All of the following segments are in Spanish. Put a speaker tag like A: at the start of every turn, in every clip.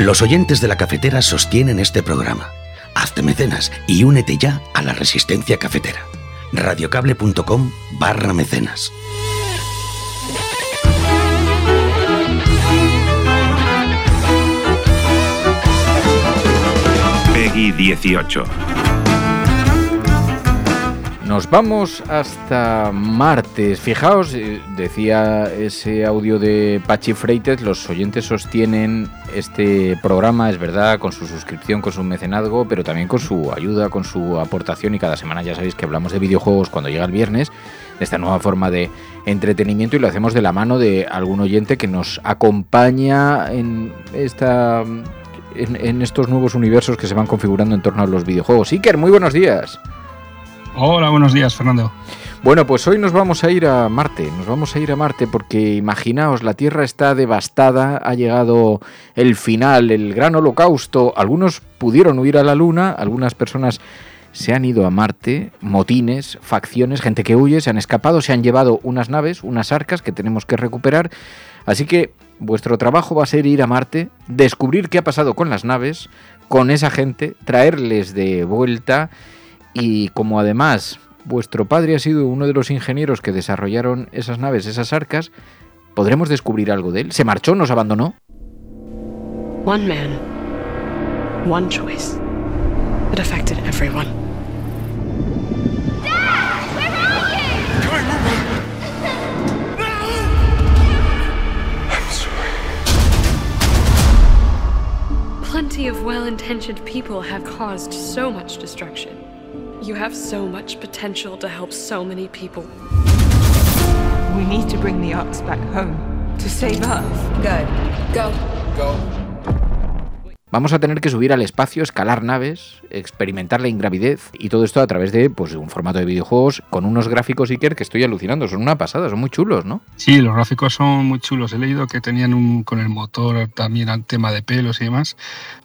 A: Los oyentes de la cafetera sostienen este programa. Hazte mecenas y únete ya a la resistencia cafetera. radiocable.com barra mecenas.
B: Peggy 18.
C: Nos vamos hasta martes. Fijaos, eh, decía ese audio de Pachi Freites, los oyentes sostienen este programa, es verdad, con su suscripción, con su mecenazgo, pero también con su ayuda, con su aportación y cada semana ya sabéis que hablamos de videojuegos cuando llega el viernes, esta nueva forma de entretenimiento y lo hacemos de la mano de algún oyente que nos acompaña en esta en, en estos nuevos universos que se van configurando en torno a los videojuegos. Iker, muy buenos días.
D: Hola, buenos días, Fernando.
C: Bueno, pues hoy nos vamos a ir a Marte, nos vamos a ir a Marte porque imaginaos, la Tierra está devastada, ha llegado el final, el gran holocausto, algunos pudieron huir a la Luna, algunas personas se han ido a Marte, motines, facciones, gente que huye, se han escapado, se han llevado unas naves, unas arcas que tenemos que recuperar, así que vuestro trabajo va a ser ir a Marte, descubrir qué ha pasado con las naves, con esa gente, traerles de vuelta y como además vuestro padre ha sido uno de los ingenieros que desarrollaron esas naves, esas arcas, ¿podremos descubrir algo de él? ¿Se marchó? ¿Nos abandonó?
E: One man, one choice that affected everyone. Plenty of well intentioned people have caused so much destruction. You have so much potential to help so many people.
F: We need to bring the Arks back home to save us.
E: Good. Go.
G: Go.
C: Vamos a tener que subir al espacio, escalar naves, experimentar la ingravidez y todo esto a través de pues, un formato de videojuegos con unos gráficos Iker que estoy alucinando. Son una pasada, son muy chulos, ¿no?
D: Sí, los gráficos son muy chulos. He leído que tenían un, con el motor también el tema de pelos y demás.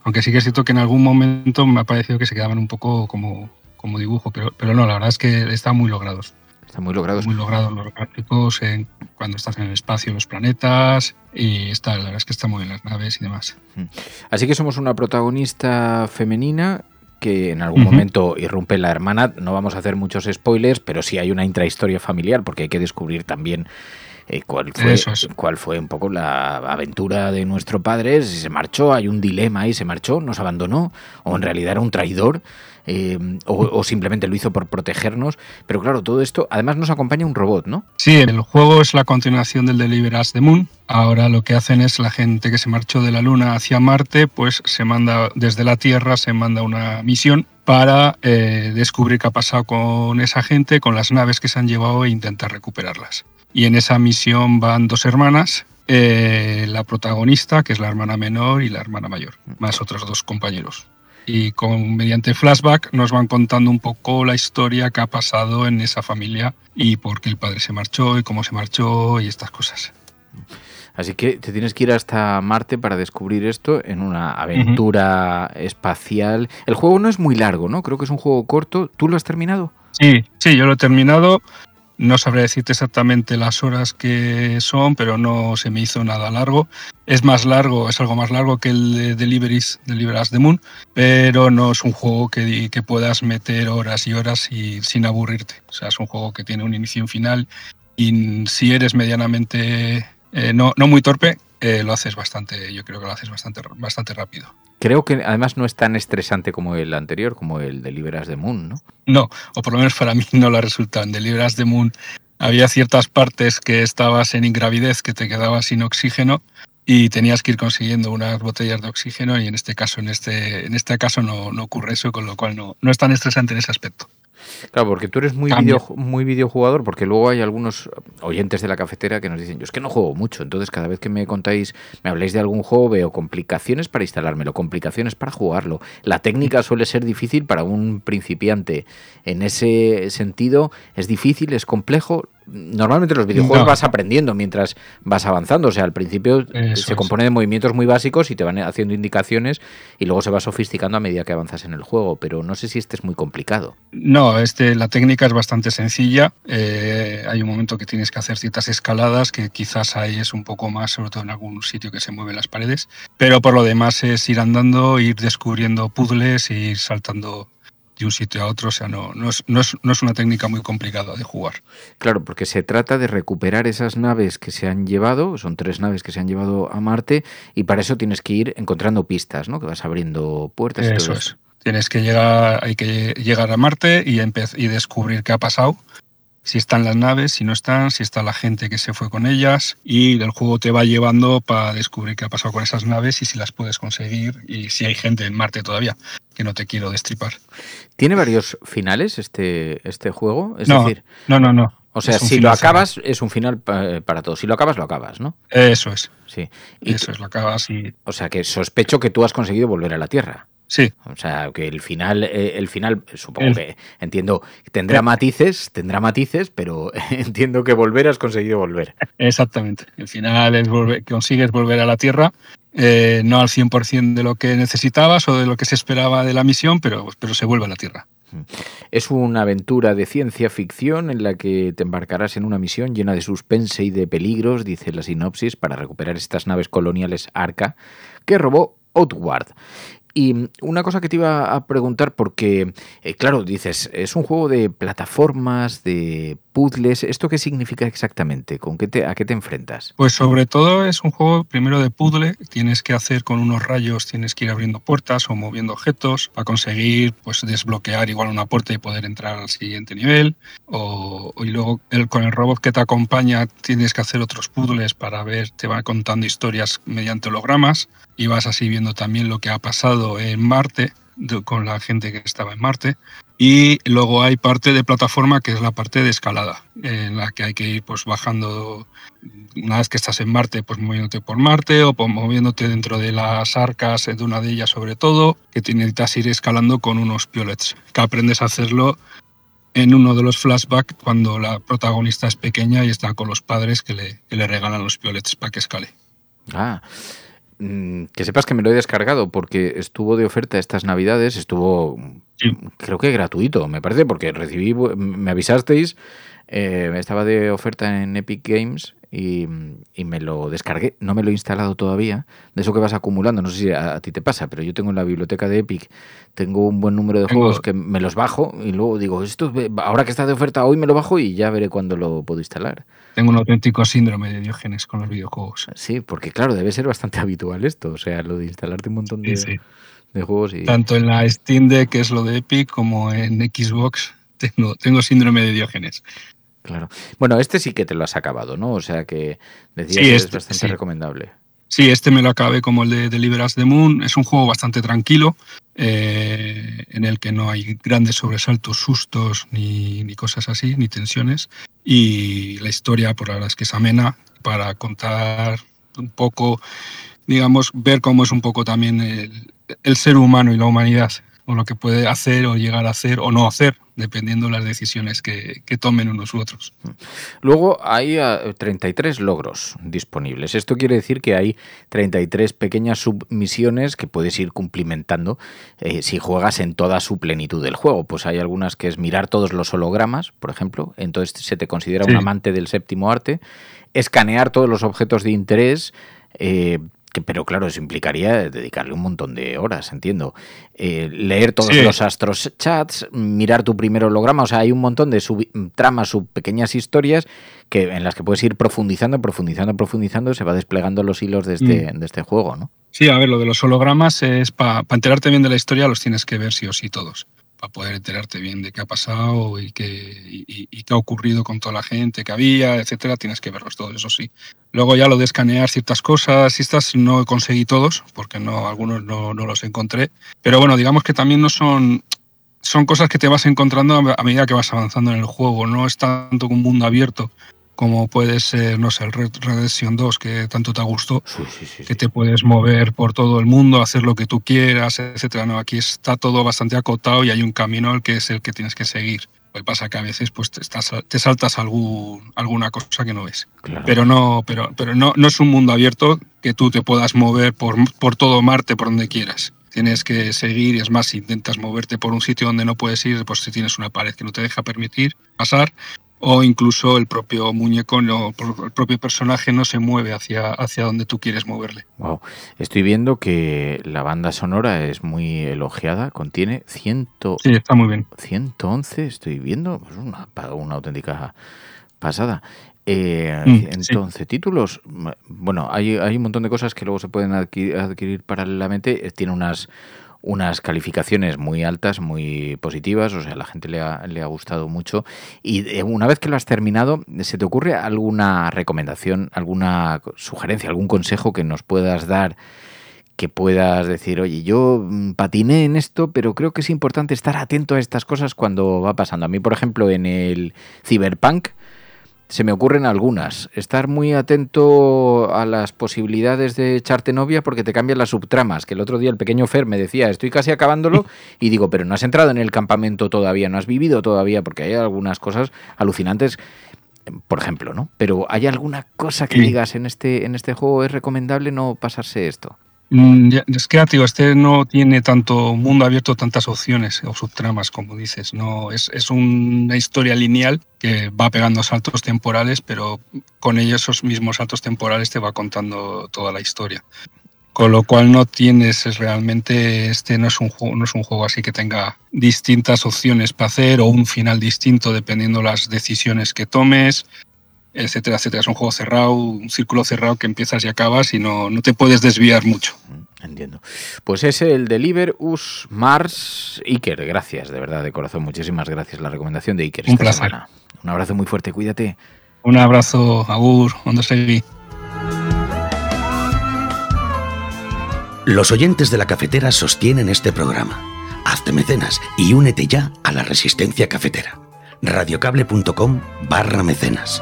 D: Aunque sí que es cierto que en algún momento me ha parecido que se quedaban un poco como, como dibujo, pero, pero no, la verdad es que están muy logrados.
C: Están muy logrados.
D: Muy logrados los gráficos en, cuando estás en el espacio, los planetas, y está, la verdad es que están muy bien las naves y demás.
C: Así que somos una protagonista femenina que en algún momento irrumpe la hermana. No vamos a hacer muchos spoilers, pero sí hay una intrahistoria familiar porque hay que descubrir también eh, cuál, fue,
D: es.
C: cuál fue un poco la aventura de nuestro padre, si se marchó, hay un dilema ahí, se marchó, nos abandonó, o en realidad era un traidor. eh, o, o simplemente lo hizo por protegernos, pero claro, todo esto, además nos acompaña un robot, ¿no?
D: Sí, el juego es la continuación del Deliver Us the Moon. Ahora lo que hacen es la gente que se marchó de la Luna hacia Marte, pues se manda desde la Tierra, se manda una misión para eh, descubrir qué ha pasado con esa gente, con las naves que se han llevado e intentar recuperarlas. Y en esa misión van dos hermanas, eh, la protagonista, que es la hermana menor, y la hermana mayor, más otros dos compañeros. Y con, mediante flashback nos van contando un poco la historia que ha pasado en esa familia y por qué el padre se marchó y cómo se marchó y estas cosas.
C: Así que te tienes que ir hasta Marte para descubrir esto en una aventura espacial. El juego no es muy largo, ¿no? Creo que es un juego corto. ¿Tú lo has terminado?
D: Sí, sí, yo lo he terminado. No sabré decirte exactamente las horas que son, pero no se me hizo nada largo. Es más largo, es algo más largo que el de Deliveries, Deliveras the Moon, pero no es un juego que, que puedas meter horas y horas y, sin aburrirte. O sea, es un juego que tiene un inicio y un final y si eres medianamente eh, no, no, muy torpe, eh, lo haces bastante, yo creo que lo haces bastante, bastante rápido.
C: Creo que además no es tan estresante como el anterior, como el de Liberas de Moon, ¿no?
D: No, o por lo menos para mí no lo resulta. En de Liberas de Moon había ciertas partes que estabas en ingravidez, que te quedabas sin oxígeno y tenías que ir consiguiendo unas botellas de oxígeno y en este caso, en este, en este caso no, no ocurre eso, con lo cual no, no es tan estresante en ese aspecto.
C: Claro, porque tú eres muy, video, muy videojugador, porque luego hay algunos oyentes de la cafetera que nos dicen, yo es que no juego mucho, entonces cada vez que me contáis, me habláis de algún juego, veo complicaciones para instalármelo, complicaciones para jugarlo. La técnica suele ser difícil para un principiante. En ese sentido, es difícil, es complejo, normalmente los videojuegos vas aprendiendo mientras vas avanzando. O sea, al principio se compone de movimientos muy básicos y te van haciendo indicaciones y luego se va sofisticando a medida que avanzas en el juego. Pero no sé si este es muy complicado.
D: No, este, la técnica es bastante sencilla. Eh, hay un momento que tienes que hacer ciertas escaladas que quizás ahí es un poco más, sobre todo en algún sitio que se mueven las paredes. Pero por lo demás es ir andando, ir descubriendo puzzles ir saltando de un sitio a otro, o sea, no, no, es, no, es, no es una técnica muy complicada de jugar.
C: Claro, porque se trata de recuperar esas naves que se han llevado, son tres naves que se han llevado a Marte, y para eso tienes que ir encontrando pistas, ¿no? Que vas abriendo puertas.
D: Eso, es. Tienes que llegar, hay que llegar a Marte y, y descubrir qué ha pasado si están las naves, si no están, si está la gente que se fue con ellas y el juego te va llevando para descubrir qué ha pasado con esas naves y si las puedes conseguir y si hay gente en Marte todavía, que no te quiero destripar.
C: ¿Tiene varios finales este, este juego? Es
D: no,
C: decir,
D: no, no, no.
C: O sea, si lo acabas, final. es un final para todos. Si lo acabas, lo acabas, ¿no?
D: Eso es.
C: Sí.
D: Y Eso es, lo acabas y...
C: O sea, que sospecho que tú has conseguido volver a la Tierra.
D: Sí.
C: O sea, que el final, eh, el final, supongo el... que entiendo, tendrá matices, tendrá matices, pero entiendo que volver has conseguido volver.
D: Exactamente. El final es volver, consigues volver a la Tierra, eh, no al 100% de lo que necesitabas o de lo que se esperaba de la misión, pero, pero se vuelve a la Tierra.
C: Es una aventura de ciencia ficción en la que te embarcarás en una misión llena de suspense y de peligros, dice la sinopsis, para recuperar estas naves coloniales Arca que robó Outward. Y una cosa que te iba a preguntar, porque, eh, claro, dices, es un juego de plataformas, de puzzles. ¿Esto qué significa exactamente? ¿Con qué te, ¿A qué te enfrentas?
D: Pues sobre todo es un juego primero de puzzle. Tienes que hacer con unos rayos, tienes que ir abriendo puertas o moviendo objetos para conseguir pues, desbloquear igual una puerta y poder entrar al siguiente nivel. O, y luego el, con el robot que te acompaña tienes que hacer otros puzzles para ver, te va contando historias mediante hologramas y vas así viendo también lo que ha pasado en Marte con la gente que estaba en Marte. Y luego hay parte de plataforma que es la parte de escalada, en la que hay que ir pues bajando, una vez que estás en Marte, pues moviéndote por Marte o pues, moviéndote dentro de las arcas, de una de ellas sobre todo, que necesitas ir escalando con unos piolets, que aprendes a hacerlo en uno de los flashbacks cuando la protagonista es pequeña y está con los padres que le, que le regalan los piolets para que escale.
C: Ah, que sepas que me lo he descargado porque estuvo de oferta estas navidades, estuvo sí. creo que gratuito, me parece, porque recibí, me avisasteis, eh, estaba de oferta en Epic Games y, y, me lo descargué, no me lo he instalado todavía, de eso que vas acumulando, no sé si a, a, ti te pasa, pero yo tengo en la biblioteca de Epic, tengo un buen número de tengo... juegos que me los bajo y luego digo, esto ahora que está de oferta hoy me lo bajo y ya veré cuándo lo puedo instalar.
D: Tengo un auténtico síndrome de Diógenes con los videojuegos.
C: Sí, porque claro, debe ser bastante habitual esto, o sea, lo de instalarte un montón de, sí, sí. de juegos. Y...
D: Tanto en la Steam Deck, que es lo de Epic, como en Xbox, tengo, tengo síndrome de Diógenes.
C: Claro. Bueno, este sí que te lo has acabado, ¿no? O sea que decías sí, que este, es bastante sí. recomendable.
D: Sí, este me lo acabé como el de Deliver Us the Moon. Es un juego bastante tranquilo, eh, en el que no hay grandes sobresaltos, sustos, ni, ni, cosas así, ni tensiones. Y la historia, por ahora, es que es amena para contar un poco, digamos, ver cómo es un poco también el, el ser humano y la humanidad, o lo que puede hacer o llegar a hacer o no hacer, dependiendo de las decisiones que, tomen unos u otros.
C: Luego hay 33 eh, logros disponibles. Esto quiere decir que hay 33 pequeñas submisiones que puedes ir cumplimentando eh, si juegas en toda su plenitud del juego. Pues hay algunas que es mirar todos los hologramas, por ejemplo, entonces se te considera un amante del séptimo arte, escanear todos los objetos de interés, eh, pero claro, eso implicaría dedicarle un montón de horas, entiendo. Eh, leer todos los astros chats, mirar tu primer holograma, o sea, hay un montón de sub tramas, sub pequeñas historias que, en las que puedes ir profundizando, profundizando, profundizando, se va desplegando los hilos de este, mm. de este juego, ¿no?
D: Sí, a ver, lo de los hologramas es para enterarte bien de la historia, los tienes que ver sí o sí todos para poder enterarte bien de qué ha pasado y qué, y, qué ha ocurrido con toda la gente que había, etcétera, tienes que verlos todos, eso sí. Luego ya lo de escanear ciertas cosas, estas no conseguí todos, porque no, algunos no, no los encontré. Pero bueno, digamos que también no son, son cosas que te vas encontrando a medida que vas avanzando en el juego. No es tanto un mundo abierto como puede ser, no sé, el Red Redemption 2, que tanto te gustó, que te puedes mover por todo el mundo, hacer lo que tú quieras, etcétera. No, aquí está todo bastante acotado y hay un camino al que es el que tienes que seguir. Lo que pasa que a veces pues, te, estás, te saltas algún, alguna cosa que no ves. Pero, no, pero, pero no, no es un mundo abierto que tú te puedas mover por, por todo Marte, por donde quieras tienes que seguir y es más, si intentas moverte por un sitio donde no puedes ir, pues si tienes una pared que no te deja permitir pasar, o incluso el propio muñeco, no, el propio personaje no se mueve hacia, hacia donde tú quieres moverle.
C: Wow. Estoy viendo que la banda sonora es muy elogiada, contiene ciento,
D: sí, está muy bien.
C: 111, estoy viendo, pues una, una auténtica pasada. Eh, mm, entonces, títulos, bueno, hay, hay un montón de cosas que luego se pueden adquirir, adquirir paralelamente. Tiene unas unas calificaciones muy altas, muy positivas, o sea, la gente le ha, le ha gustado mucho. Y eh, una vez que lo has terminado, ¿se te ocurre alguna recomendación, alguna sugerencia, algún consejo que nos puedas dar? que puedas decir, oye, yo mm, patiné en esto, pero creo que es importante estar atento a estas cosas cuando va pasando. A mí, por ejemplo, en el Cyberpunk, se me ocurren algunas. Estar muy atento a las posibilidades de echarte novia porque te cambian las subtramas. Que el otro día el pequeño Fer me decía, estoy casi acabándolo, y digo, pero no has entrado en el campamento todavía, no has vivido todavía, porque hay algunas cosas alucinantes. Por ejemplo, ¿no? Pero ¿hay alguna cosa que digas en este, en este juego es recomendable no pasarse esto?
D: Mm, es que, digo, este no tiene tanto mundo abierto, tantas opciones o subtramas, como dices. No, es, es una historia lineal que va pegando saltos temporales, pero con ellos esos mismos saltos temporales te va contando toda la historia. Con lo cual no tienes es realmente, este no es un juego, no es un juego así que tenga distintas opciones para hacer o un final distinto dependiendo las decisiones que tomes etcétera, etcétera. Es un juego cerrado, un círculo cerrado que empiezas y acabas y no, no te puedes desviar mucho.
C: Entiendo. Pues es el Deliver Us Mars Iker. Gracias, de verdad, de corazón. Muchísimas gracias. La recomendación de Iker.
D: Un placer.
C: Un abrazo muy fuerte, cuídate.
D: Un abrazo, Agur, donde seguí.
A: Los oyentes de la cafetera sostienen este programa. Hazte mecenas y únete ya a la resistencia cafetera. radiocable.com barra mecenas.